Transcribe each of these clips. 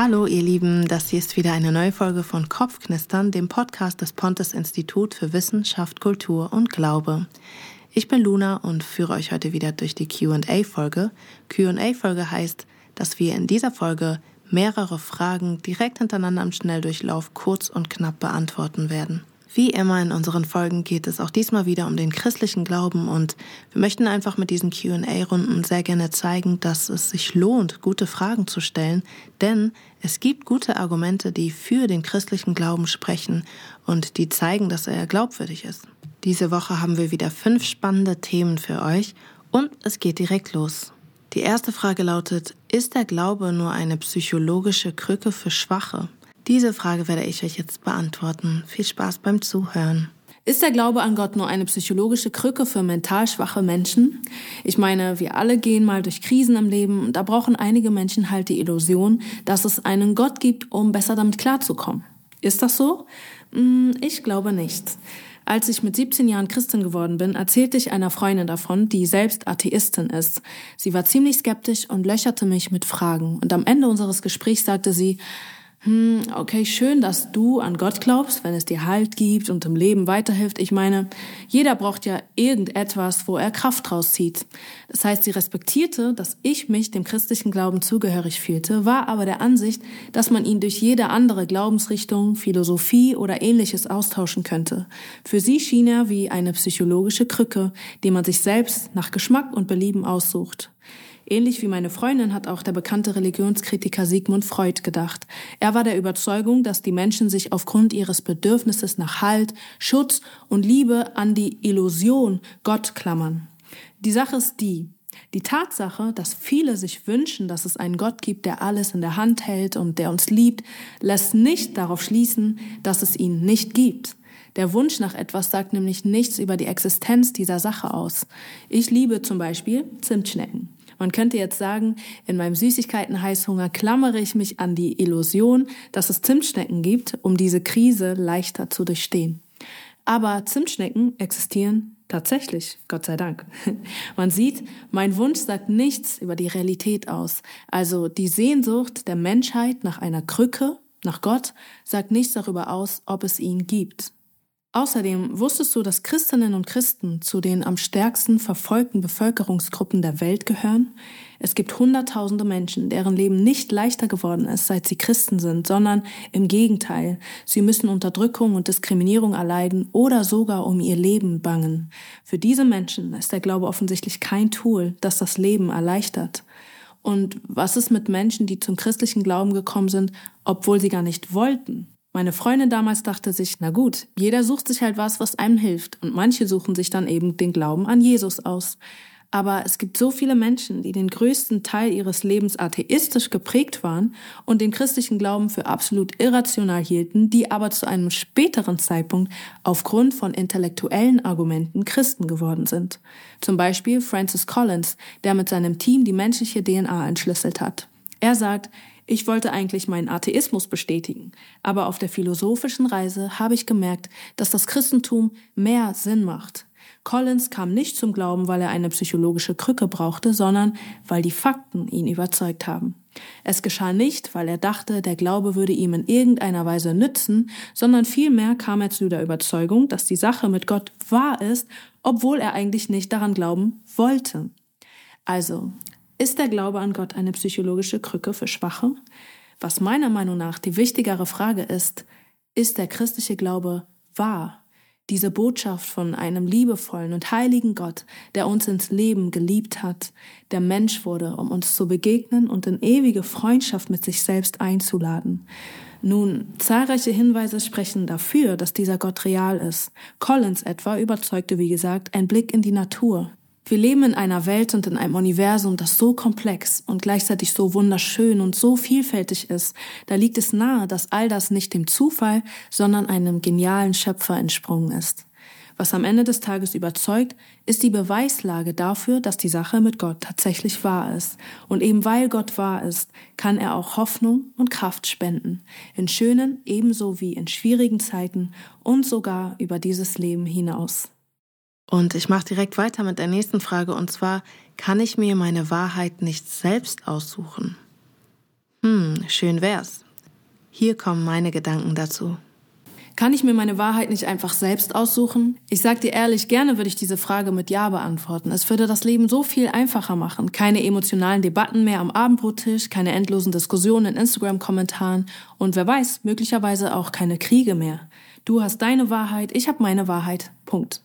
Hallo ihr Lieben, das hier ist wieder eine neue Folge von Kopfknistern, dem Podcast des Pontes Institut für Wissenschaft, Kultur und Glaube. Ich bin Luna und führe euch heute wieder durch die QA-Folge. QA-Folge heißt, dass wir in dieser Folge mehrere Fragen direkt hintereinander im Schnelldurchlauf kurz und knapp beantworten werden. Wie immer in unseren Folgen geht es auch diesmal wieder um den christlichen Glauben und wir möchten einfach mit diesen QA-Runden sehr gerne zeigen, dass es sich lohnt, gute Fragen zu stellen, denn es gibt gute Argumente, die für den christlichen Glauben sprechen und die zeigen, dass er glaubwürdig ist. Diese Woche haben wir wieder fünf spannende Themen für euch und es geht direkt los. Die erste Frage lautet, ist der Glaube nur eine psychologische Krücke für Schwache? Diese Frage werde ich euch jetzt beantworten. Viel Spaß beim Zuhören. Ist der Glaube an Gott nur eine psychologische Krücke für mental schwache Menschen? Ich meine, wir alle gehen mal durch Krisen im Leben und da brauchen einige Menschen halt die Illusion, dass es einen Gott gibt, um besser damit klarzukommen. Ist das so? Hm, ich glaube nicht. Als ich mit 17 Jahren Christin geworden bin, erzählte ich einer Freundin davon, die selbst Atheistin ist. Sie war ziemlich skeptisch und löcherte mich mit Fragen. Und am Ende unseres Gesprächs sagte sie, hm, okay, schön, dass du an Gott glaubst, wenn es dir Halt gibt und im Leben weiterhilft. Ich meine, jeder braucht ja irgendetwas, wo er Kraft draus zieht. Das heißt, sie respektierte, dass ich mich dem christlichen Glauben zugehörig fühlte, war aber der Ansicht, dass man ihn durch jede andere Glaubensrichtung, Philosophie oder ähnliches austauschen könnte. Für sie schien er wie eine psychologische Krücke, die man sich selbst nach Geschmack und Belieben aussucht. Ähnlich wie meine Freundin hat auch der bekannte Religionskritiker Sigmund Freud gedacht. Er war der Überzeugung, dass die Menschen sich aufgrund ihres Bedürfnisses nach Halt, Schutz und Liebe an die Illusion Gott klammern. Die Sache ist die, die Tatsache, dass viele sich wünschen, dass es einen Gott gibt, der alles in der Hand hält und der uns liebt, lässt nicht darauf schließen, dass es ihn nicht gibt. Der Wunsch nach etwas sagt nämlich nichts über die Existenz dieser Sache aus. Ich liebe zum Beispiel Zimtschnecken. Man könnte jetzt sagen, in meinem Süßigkeiten-Heißhunger klammere ich mich an die Illusion, dass es Zimtschnecken gibt, um diese Krise leichter zu durchstehen. Aber Zimtschnecken existieren tatsächlich, Gott sei Dank. Man sieht, mein Wunsch sagt nichts über die Realität aus. Also die Sehnsucht der Menschheit nach einer Krücke, nach Gott, sagt nichts darüber aus, ob es ihn gibt. Außerdem wusstest du, dass Christinnen und Christen zu den am stärksten verfolgten Bevölkerungsgruppen der Welt gehören? Es gibt Hunderttausende Menschen, deren Leben nicht leichter geworden ist, seit sie Christen sind, sondern im Gegenteil. Sie müssen Unterdrückung und Diskriminierung erleiden oder sogar um ihr Leben bangen. Für diese Menschen ist der Glaube offensichtlich kein Tool, das das Leben erleichtert. Und was ist mit Menschen, die zum christlichen Glauben gekommen sind, obwohl sie gar nicht wollten? Meine Freundin damals dachte sich, na gut, jeder sucht sich halt was, was einem hilft. Und manche suchen sich dann eben den Glauben an Jesus aus. Aber es gibt so viele Menschen, die den größten Teil ihres Lebens atheistisch geprägt waren und den christlichen Glauben für absolut irrational hielten, die aber zu einem späteren Zeitpunkt aufgrund von intellektuellen Argumenten Christen geworden sind. Zum Beispiel Francis Collins, der mit seinem Team die menschliche DNA entschlüsselt hat. Er sagt, ich wollte eigentlich meinen Atheismus bestätigen, aber auf der philosophischen Reise habe ich gemerkt, dass das Christentum mehr Sinn macht. Collins kam nicht zum Glauben, weil er eine psychologische Krücke brauchte, sondern weil die Fakten ihn überzeugt haben. Es geschah nicht, weil er dachte, der Glaube würde ihm in irgendeiner Weise nützen, sondern vielmehr kam er zu der Überzeugung, dass die Sache mit Gott wahr ist, obwohl er eigentlich nicht daran glauben wollte. Also, ist der Glaube an Gott eine psychologische Krücke für Schwache? Was meiner Meinung nach die wichtigere Frage ist, ist der christliche Glaube wahr? Diese Botschaft von einem liebevollen und heiligen Gott, der uns ins Leben geliebt hat, der Mensch wurde, um uns zu begegnen und in ewige Freundschaft mit sich selbst einzuladen. Nun, zahlreiche Hinweise sprechen dafür, dass dieser Gott real ist. Collins etwa überzeugte, wie gesagt, ein Blick in die Natur. Wir leben in einer Welt und in einem Universum, das so komplex und gleichzeitig so wunderschön und so vielfältig ist. Da liegt es nahe, dass all das nicht dem Zufall, sondern einem genialen Schöpfer entsprungen ist. Was am Ende des Tages überzeugt, ist die Beweislage dafür, dass die Sache mit Gott tatsächlich wahr ist. Und eben weil Gott wahr ist, kann er auch Hoffnung und Kraft spenden. In schönen ebenso wie in schwierigen Zeiten und sogar über dieses Leben hinaus. Und ich mache direkt weiter mit der nächsten Frage und zwar, kann ich mir meine Wahrheit nicht selbst aussuchen? Hm, schön wär's. Hier kommen meine Gedanken dazu. Kann ich mir meine Wahrheit nicht einfach selbst aussuchen? Ich sag dir ehrlich, gerne würde ich diese Frage mit Ja beantworten. Es würde das Leben so viel einfacher machen. Keine emotionalen Debatten mehr am Abendbrottisch, keine endlosen Diskussionen in Instagram-Kommentaren und wer weiß, möglicherweise auch keine Kriege mehr. Du hast deine Wahrheit, ich habe meine Wahrheit. Punkt.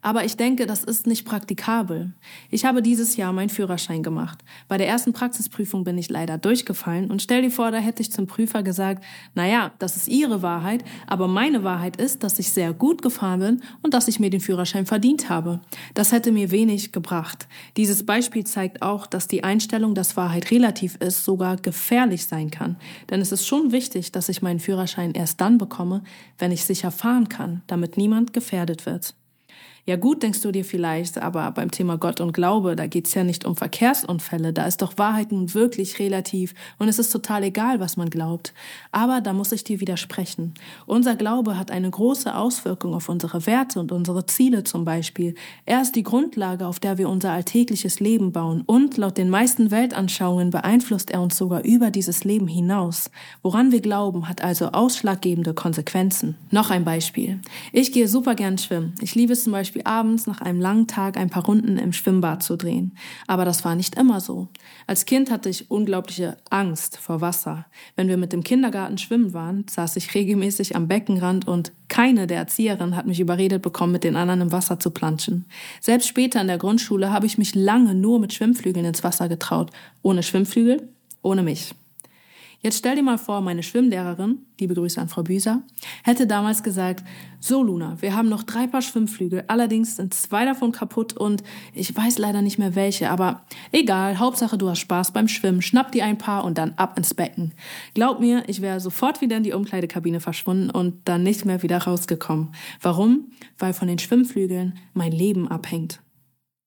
Aber ich denke, das ist nicht praktikabel. Ich habe dieses Jahr meinen Führerschein gemacht. Bei der ersten Praxisprüfung bin ich leider durchgefallen und stell dir vor, da hätte ich zum Prüfer gesagt, naja, das ist Ihre Wahrheit, aber meine Wahrheit ist, dass ich sehr gut gefahren bin und dass ich mir den Führerschein verdient habe. Das hätte mir wenig gebracht. Dieses Beispiel zeigt auch, dass die Einstellung, dass Wahrheit relativ ist, sogar gefährlich sein kann. Denn es ist schon wichtig, dass ich meinen Führerschein erst dann bekomme, wenn ich sicher fahren kann, damit niemand gefährdet wird. Ja gut, denkst du dir vielleicht, aber beim Thema Gott und Glaube, da geht's ja nicht um Verkehrsunfälle, da ist doch Wahrheit nun wirklich relativ und es ist total egal, was man glaubt. Aber da muss ich dir widersprechen. Unser Glaube hat eine große Auswirkung auf unsere Werte und unsere Ziele zum Beispiel. Er ist die Grundlage, auf der wir unser alltägliches Leben bauen und laut den meisten Weltanschauungen beeinflusst er uns sogar über dieses Leben hinaus. Woran wir glauben, hat also ausschlaggebende Konsequenzen. Noch ein Beispiel. Ich gehe super gern schwimmen. Ich liebe es zum Beispiel Beispiel abends nach einem langen Tag ein paar Runden im Schwimmbad zu drehen. Aber das war nicht immer so. Als Kind hatte ich unglaubliche Angst vor Wasser. Wenn wir mit dem Kindergarten schwimmen waren, saß ich regelmäßig am Beckenrand und keine der Erzieherinnen hat mich überredet bekommen, mit den anderen im Wasser zu planschen. Selbst später in der Grundschule habe ich mich lange nur mit Schwimmflügeln ins Wasser getraut. Ohne Schwimmflügel, ohne mich. Jetzt stell dir mal vor, meine Schwimmlehrerin, liebe Grüße an Frau Büser, hätte damals gesagt, so Luna, wir haben noch drei Paar Schwimmflügel, allerdings sind zwei davon kaputt und ich weiß leider nicht mehr welche, aber egal, Hauptsache du hast Spaß beim Schwimmen, schnapp dir ein paar und dann ab ins Becken. Glaub mir, ich wäre sofort wieder in die Umkleidekabine verschwunden und dann nicht mehr wieder rausgekommen. Warum? Weil von den Schwimmflügeln mein Leben abhängt.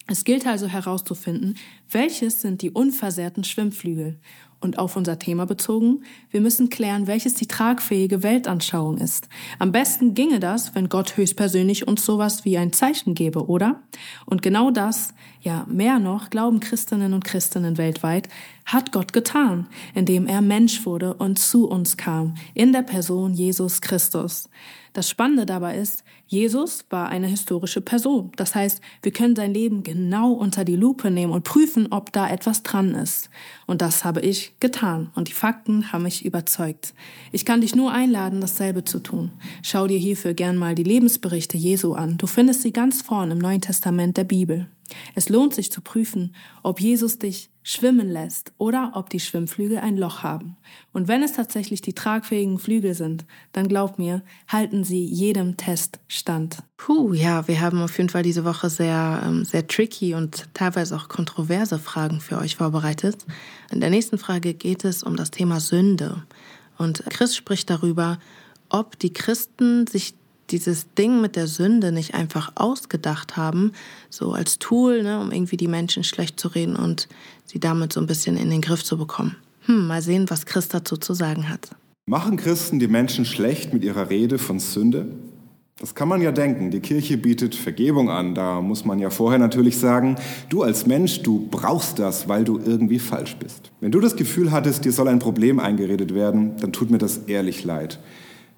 Es gilt also herauszufinden, welches sind die unversehrten Schwimmflügel und auf unser Thema bezogen, wir müssen klären, welches die tragfähige Weltanschauung ist. Am besten ginge das, wenn Gott höchstpersönlich uns sowas wie ein Zeichen gäbe, oder? Und genau das, ja mehr noch, glauben Christinnen und Christinnen weltweit, hat Gott getan, indem er Mensch wurde und zu uns kam, in der Person Jesus Christus. Das Spannende dabei ist, Jesus war eine historische Person. Das heißt, wir können sein Leben genau unter die Lupe nehmen und prüfen, ob da etwas dran ist. Und das habe ich getan. Und die Fakten haben mich überzeugt. Ich kann dich nur einladen, dasselbe zu tun. Schau dir hierfür gern mal die Lebensberichte Jesu an. Du findest sie ganz vorn im Neuen Testament der Bibel. Es lohnt sich zu prüfen, ob Jesus dich schwimmen lässt oder ob die Schwimmflügel ein Loch haben. Und wenn es tatsächlich die tragfähigen Flügel sind, dann glaub mir, halten sie jedem Test stand. Puh, ja, wir haben auf jeden Fall diese Woche sehr, ähm, sehr tricky und teilweise auch kontroverse Fragen für euch vorbereitet. In der nächsten Frage geht es um das Thema Sünde. Und Chris spricht darüber, ob die Christen sich dieses Ding mit der Sünde nicht einfach ausgedacht haben, so als Tool, ne, um irgendwie die Menschen schlecht zu reden und sie damit so ein bisschen in den Griff zu bekommen. Hm, mal sehen, was Christ dazu zu sagen hat. Machen Christen die Menschen schlecht mit ihrer Rede von Sünde? Das kann man ja denken. Die Kirche bietet Vergebung an. Da muss man ja vorher natürlich sagen, du als Mensch, du brauchst das, weil du irgendwie falsch bist. Wenn du das Gefühl hattest, dir soll ein Problem eingeredet werden, dann tut mir das ehrlich leid.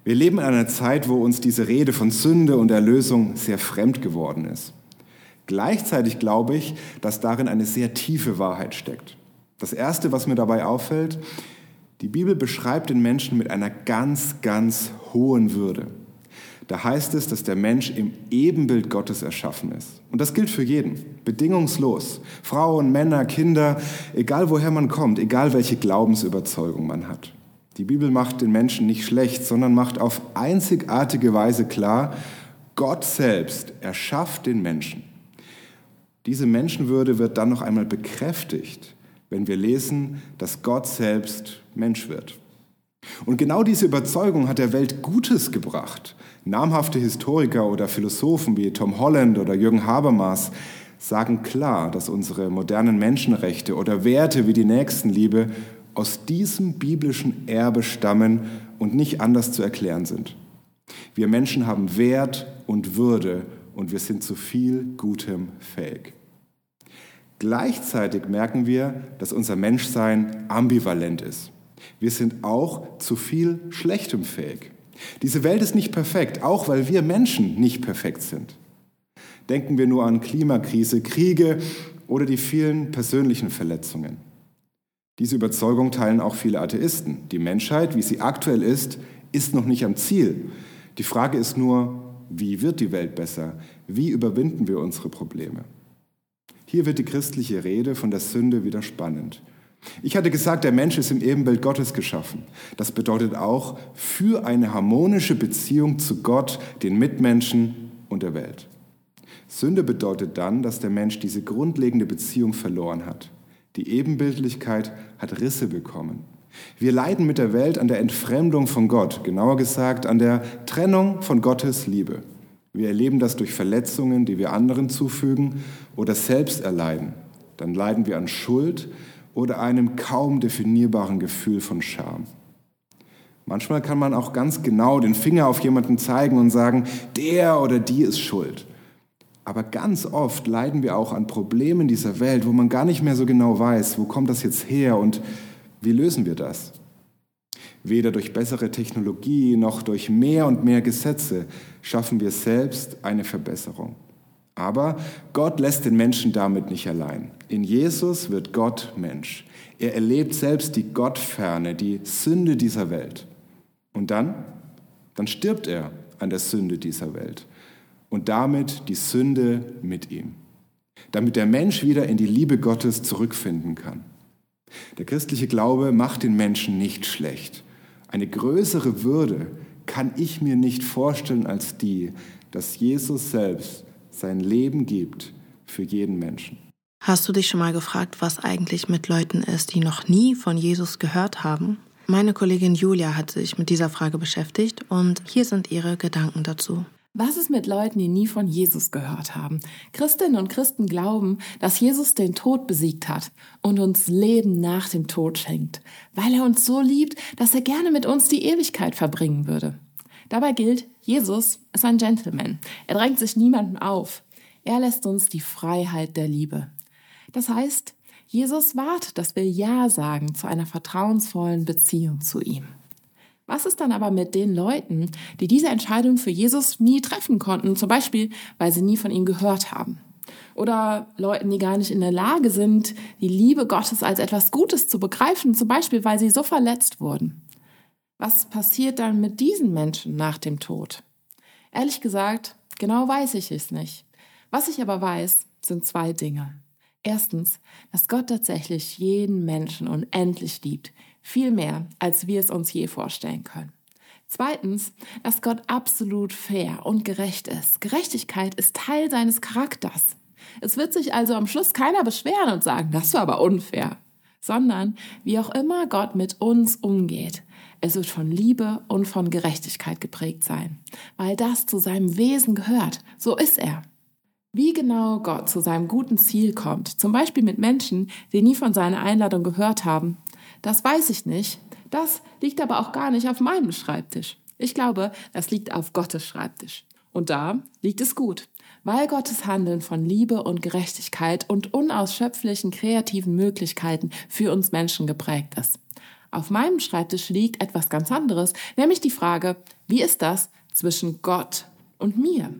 Wir leben in einer Zeit, wo uns diese Rede von Sünde und Erlösung sehr fremd geworden ist. Gleichzeitig glaube ich, dass darin eine sehr tiefe Wahrheit steckt. Das Erste, was mir dabei auffällt, die Bibel beschreibt den Menschen mit einer ganz, ganz hohen Würde. Da heißt es, dass der Mensch im Ebenbild Gottes erschaffen ist. Und das gilt für jeden, bedingungslos. Frauen, Männer, Kinder, egal woher man kommt, egal welche Glaubensüberzeugung man hat. Die Bibel macht den Menschen nicht schlecht, sondern macht auf einzigartige Weise klar, Gott selbst erschafft den Menschen. Diese Menschenwürde wird dann noch einmal bekräftigt, wenn wir lesen, dass Gott selbst Mensch wird. Und genau diese Überzeugung hat der Welt Gutes gebracht. Namhafte Historiker oder Philosophen wie Tom Holland oder Jürgen Habermas sagen klar, dass unsere modernen Menschenrechte oder Werte wie die Nächstenliebe aus diesem biblischen Erbe stammen und nicht anders zu erklären sind. Wir Menschen haben Wert und Würde und wir sind zu viel Gutem fähig. Gleichzeitig merken wir, dass unser Menschsein ambivalent ist. Wir sind auch zu viel Schlechtem fähig. Diese Welt ist nicht perfekt, auch weil wir Menschen nicht perfekt sind. Denken wir nur an Klimakrise, Kriege oder die vielen persönlichen Verletzungen. Diese Überzeugung teilen auch viele Atheisten. Die Menschheit, wie sie aktuell ist, ist noch nicht am Ziel. Die Frage ist nur, wie wird die Welt besser? Wie überwinden wir unsere Probleme? Hier wird die christliche Rede von der Sünde wieder spannend. Ich hatte gesagt, der Mensch ist im Ebenbild Gottes geschaffen. Das bedeutet auch für eine harmonische Beziehung zu Gott, den Mitmenschen und der Welt. Sünde bedeutet dann, dass der Mensch diese grundlegende Beziehung verloren hat. Die Ebenbildlichkeit hat Risse bekommen. Wir leiden mit der Welt an der Entfremdung von Gott, genauer gesagt an der Trennung von Gottes Liebe. Wir erleben das durch Verletzungen, die wir anderen zufügen oder selbst erleiden. Dann leiden wir an Schuld oder einem kaum definierbaren Gefühl von Scham. Manchmal kann man auch ganz genau den Finger auf jemanden zeigen und sagen, der oder die ist schuld. Aber ganz oft leiden wir auch an Problemen dieser Welt, wo man gar nicht mehr so genau weiß, wo kommt das jetzt her und wie lösen wir das? Weder durch bessere Technologie noch durch mehr und mehr Gesetze schaffen wir selbst eine Verbesserung. Aber Gott lässt den Menschen damit nicht allein. In Jesus wird Gott Mensch. Er erlebt selbst die Gottferne, die Sünde dieser Welt. Und dann, dann stirbt er an der Sünde dieser Welt und damit die Sünde mit ihm, damit der Mensch wieder in die Liebe Gottes zurückfinden kann. Der christliche Glaube macht den Menschen nicht schlecht. Eine größere Würde kann ich mir nicht vorstellen als die, dass Jesus selbst sein Leben gibt für jeden Menschen. Hast du dich schon mal gefragt, was eigentlich mit Leuten ist, die noch nie von Jesus gehört haben? Meine Kollegin Julia hat sich mit dieser Frage beschäftigt und hier sind ihre Gedanken dazu. Was ist mit Leuten, die nie von Jesus gehört haben? Christinnen und Christen glauben, dass Jesus den Tod besiegt hat und uns Leben nach dem Tod schenkt, weil er uns so liebt, dass er gerne mit uns die Ewigkeit verbringen würde. Dabei gilt, Jesus ist ein Gentleman. Er drängt sich niemandem auf. Er lässt uns die Freiheit der Liebe. Das heißt, Jesus wartet, dass wir Ja sagen zu einer vertrauensvollen Beziehung zu ihm. Was ist dann aber mit den Leuten, die diese Entscheidung für Jesus nie treffen konnten, zum Beispiel, weil sie nie von ihm gehört haben? Oder Leuten, die gar nicht in der Lage sind, die Liebe Gottes als etwas Gutes zu begreifen, zum Beispiel, weil sie so verletzt wurden. Was passiert dann mit diesen Menschen nach dem Tod? Ehrlich gesagt, genau weiß ich es nicht. Was ich aber weiß, sind zwei Dinge. Erstens, dass Gott tatsächlich jeden Menschen unendlich liebt, viel mehr, als wir es uns je vorstellen können. Zweitens, dass Gott absolut fair und gerecht ist. Gerechtigkeit ist Teil seines Charakters. Es wird sich also am Schluss keiner beschweren und sagen, das war aber unfair, sondern wie auch immer Gott mit uns umgeht, es wird von Liebe und von Gerechtigkeit geprägt sein, weil das zu seinem Wesen gehört. So ist er. Wie genau Gott zu seinem guten Ziel kommt, zum Beispiel mit Menschen, die nie von seiner Einladung gehört haben, das weiß ich nicht. Das liegt aber auch gar nicht auf meinem Schreibtisch. Ich glaube, das liegt auf Gottes Schreibtisch. Und da liegt es gut, weil Gottes Handeln von Liebe und Gerechtigkeit und unausschöpflichen kreativen Möglichkeiten für uns Menschen geprägt ist. Auf meinem Schreibtisch liegt etwas ganz anderes, nämlich die Frage, wie ist das zwischen Gott und mir?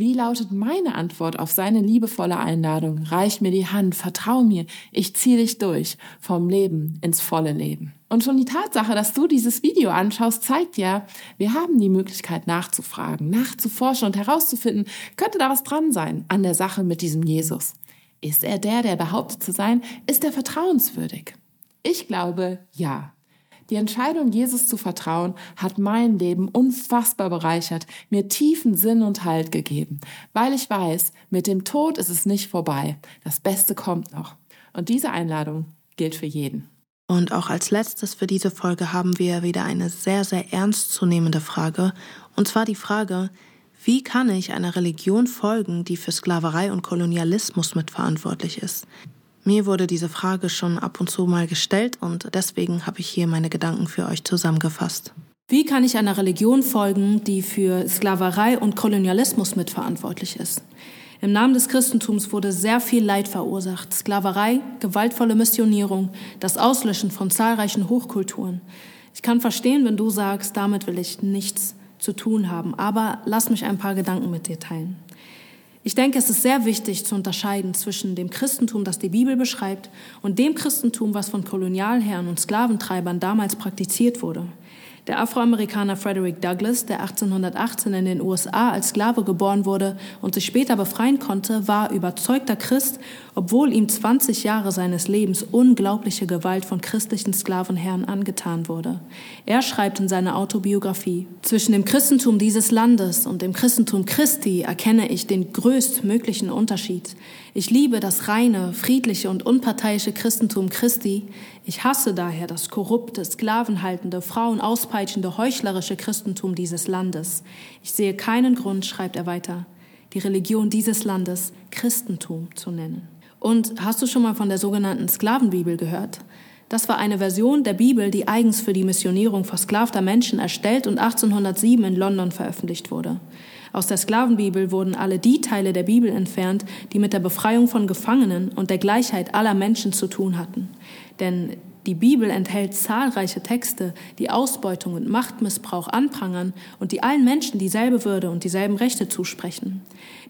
Wie lautet meine Antwort auf seine liebevolle Einladung? Reich mir die Hand, vertrau mir, ich ziehe dich durch vom Leben ins volle Leben. Und schon die Tatsache, dass du dieses Video anschaust, zeigt ja, wir haben die Möglichkeit nachzufragen, nachzuforschen und herauszufinden, könnte da was dran sein an der Sache mit diesem Jesus. Ist er der, der behauptet zu sein? Ist er vertrauenswürdig? Ich glaube, ja. Die Entscheidung, Jesus zu vertrauen, hat mein Leben unfassbar bereichert, mir tiefen Sinn und Halt gegeben, weil ich weiß, mit dem Tod ist es nicht vorbei. Das Beste kommt noch. Und diese Einladung gilt für jeden. Und auch als letztes für diese Folge haben wir wieder eine sehr, sehr ernstzunehmende Frage. Und zwar die Frage, wie kann ich einer Religion folgen, die für Sklaverei und Kolonialismus mitverantwortlich ist? Mir wurde diese Frage schon ab und zu mal gestellt und deswegen habe ich hier meine Gedanken für euch zusammengefasst. Wie kann ich einer Religion folgen, die für Sklaverei und Kolonialismus mitverantwortlich ist? Im Namen des Christentums wurde sehr viel Leid verursacht. Sklaverei, gewaltvolle Missionierung, das Auslöschen von zahlreichen Hochkulturen. Ich kann verstehen, wenn du sagst, damit will ich nichts zu tun haben. Aber lass mich ein paar Gedanken mit dir teilen. Ich denke, es ist sehr wichtig zu unterscheiden zwischen dem Christentum, das die Bibel beschreibt, und dem Christentum, was von Kolonialherren und Sklaventreibern damals praktiziert wurde. Der Afroamerikaner Frederick Douglass, der 1818 in den USA als Sklave geboren wurde und sich später befreien konnte, war überzeugter Christ, obwohl ihm 20 Jahre seines Lebens unglaubliche Gewalt von christlichen Sklavenherren angetan wurde. Er schreibt in seiner Autobiografie, zwischen dem Christentum dieses Landes und dem Christentum Christi erkenne ich den größtmöglichen Unterschied. Ich liebe das reine, friedliche und unparteiische Christentum Christi. Ich hasse daher das korrupte, sklavenhaltende, Frauen auspeitschende, heuchlerische Christentum dieses Landes. Ich sehe keinen Grund, schreibt er weiter, die Religion dieses Landes Christentum zu nennen. Und hast du schon mal von der sogenannten Sklavenbibel gehört? Das war eine Version der Bibel, die eigens für die Missionierung versklavter Menschen erstellt und 1807 in London veröffentlicht wurde. Aus der Sklavenbibel wurden alle die Teile der Bibel entfernt, die mit der Befreiung von Gefangenen und der Gleichheit aller Menschen zu tun hatten. Denn die Bibel enthält zahlreiche Texte, die Ausbeutung und Machtmissbrauch anprangern und die allen Menschen dieselbe Würde und dieselben Rechte zusprechen.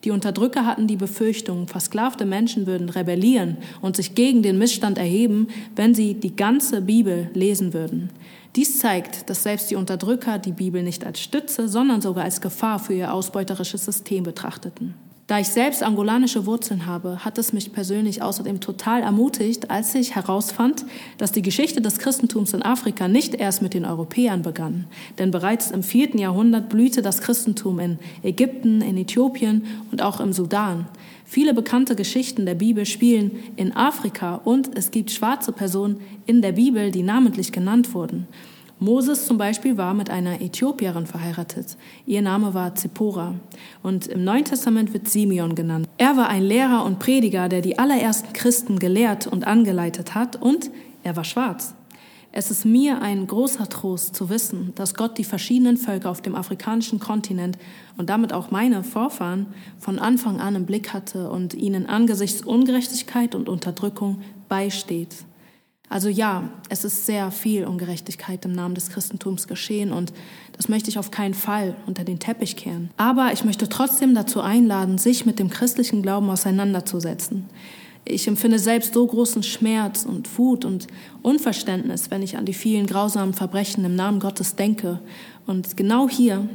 Die Unterdrücker hatten die Befürchtung, versklavte Menschen würden rebellieren und sich gegen den Missstand erheben, wenn sie die ganze Bibel lesen würden. Dies zeigt, dass selbst die Unterdrücker die Bibel nicht als Stütze, sondern sogar als Gefahr für ihr ausbeuterisches System betrachteten. Da ich selbst angolanische Wurzeln habe, hat es mich persönlich außerdem total ermutigt, als ich herausfand, dass die Geschichte des Christentums in Afrika nicht erst mit den Europäern begann. Denn bereits im vierten Jahrhundert blühte das Christentum in Ägypten, in Äthiopien und auch im Sudan. Viele bekannte Geschichten der Bibel spielen in Afrika und es gibt schwarze Personen in der Bibel, die namentlich genannt wurden. Moses zum Beispiel war mit einer Äthiopierin verheiratet. Ihr Name war Zippora. Und im Neuen Testament wird Simeon genannt. Er war ein Lehrer und Prediger, der die allerersten Christen gelehrt und angeleitet hat und er war schwarz. Es ist mir ein großer Trost zu wissen, dass Gott die verschiedenen Völker auf dem afrikanischen Kontinent und damit auch meine Vorfahren von Anfang an im Blick hatte und ihnen angesichts Ungerechtigkeit und Unterdrückung beisteht. Also ja, es ist sehr viel Ungerechtigkeit im Namen des Christentums geschehen und das möchte ich auf keinen Fall unter den Teppich kehren. Aber ich möchte trotzdem dazu einladen, sich mit dem christlichen Glauben auseinanderzusetzen. Ich empfinde selbst so großen Schmerz und Wut und Unverständnis, wenn ich an die vielen grausamen Verbrechen im Namen Gottes denke. Und genau hier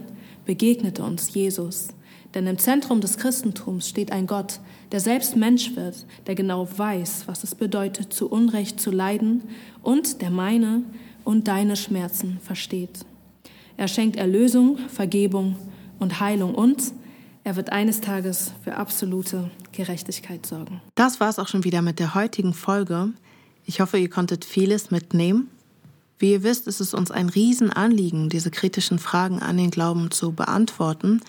begegnete uns Jesus. Denn im Zentrum des Christentums steht ein Gott, der selbst Mensch wird, der genau weiß, was es bedeutet, zu Unrecht zu leiden und der meine und deine Schmerzen versteht. Er schenkt Erlösung, Vergebung und Heilung und er wird eines Tages für absolute Gerechtigkeit sorgen. Das war es auch schon wieder mit der heutigen Folge. Ich hoffe, ihr konntet vieles mitnehmen. Wie ihr wisst, ist es uns ein Riesenanliegen, diese kritischen Fragen an den Glauben zu beantworten.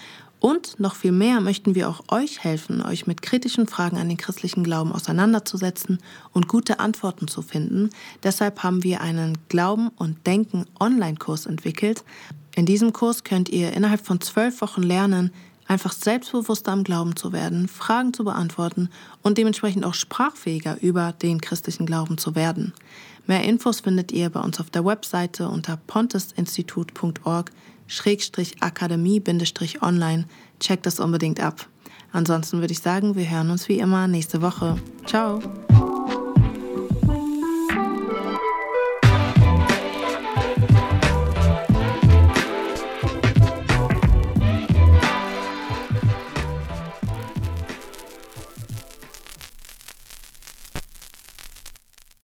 Und noch viel mehr möchten wir auch euch helfen, euch mit kritischen Fragen an den christlichen Glauben auseinanderzusetzen und gute Antworten zu finden. Deshalb haben wir einen Glauben und Denken Online-Kurs entwickelt. In diesem Kurs könnt ihr innerhalb von zwölf Wochen lernen, einfach selbstbewusster am Glauben zu werden, Fragen zu beantworten und dementsprechend auch sprachfähiger über den christlichen Glauben zu werden. Mehr Infos findet ihr bei uns auf der Webseite unter pontesinstitut.org Schrägstrich Akademie Online. Checkt das unbedingt ab. Ansonsten würde ich sagen, wir hören uns wie immer nächste Woche. Ciao!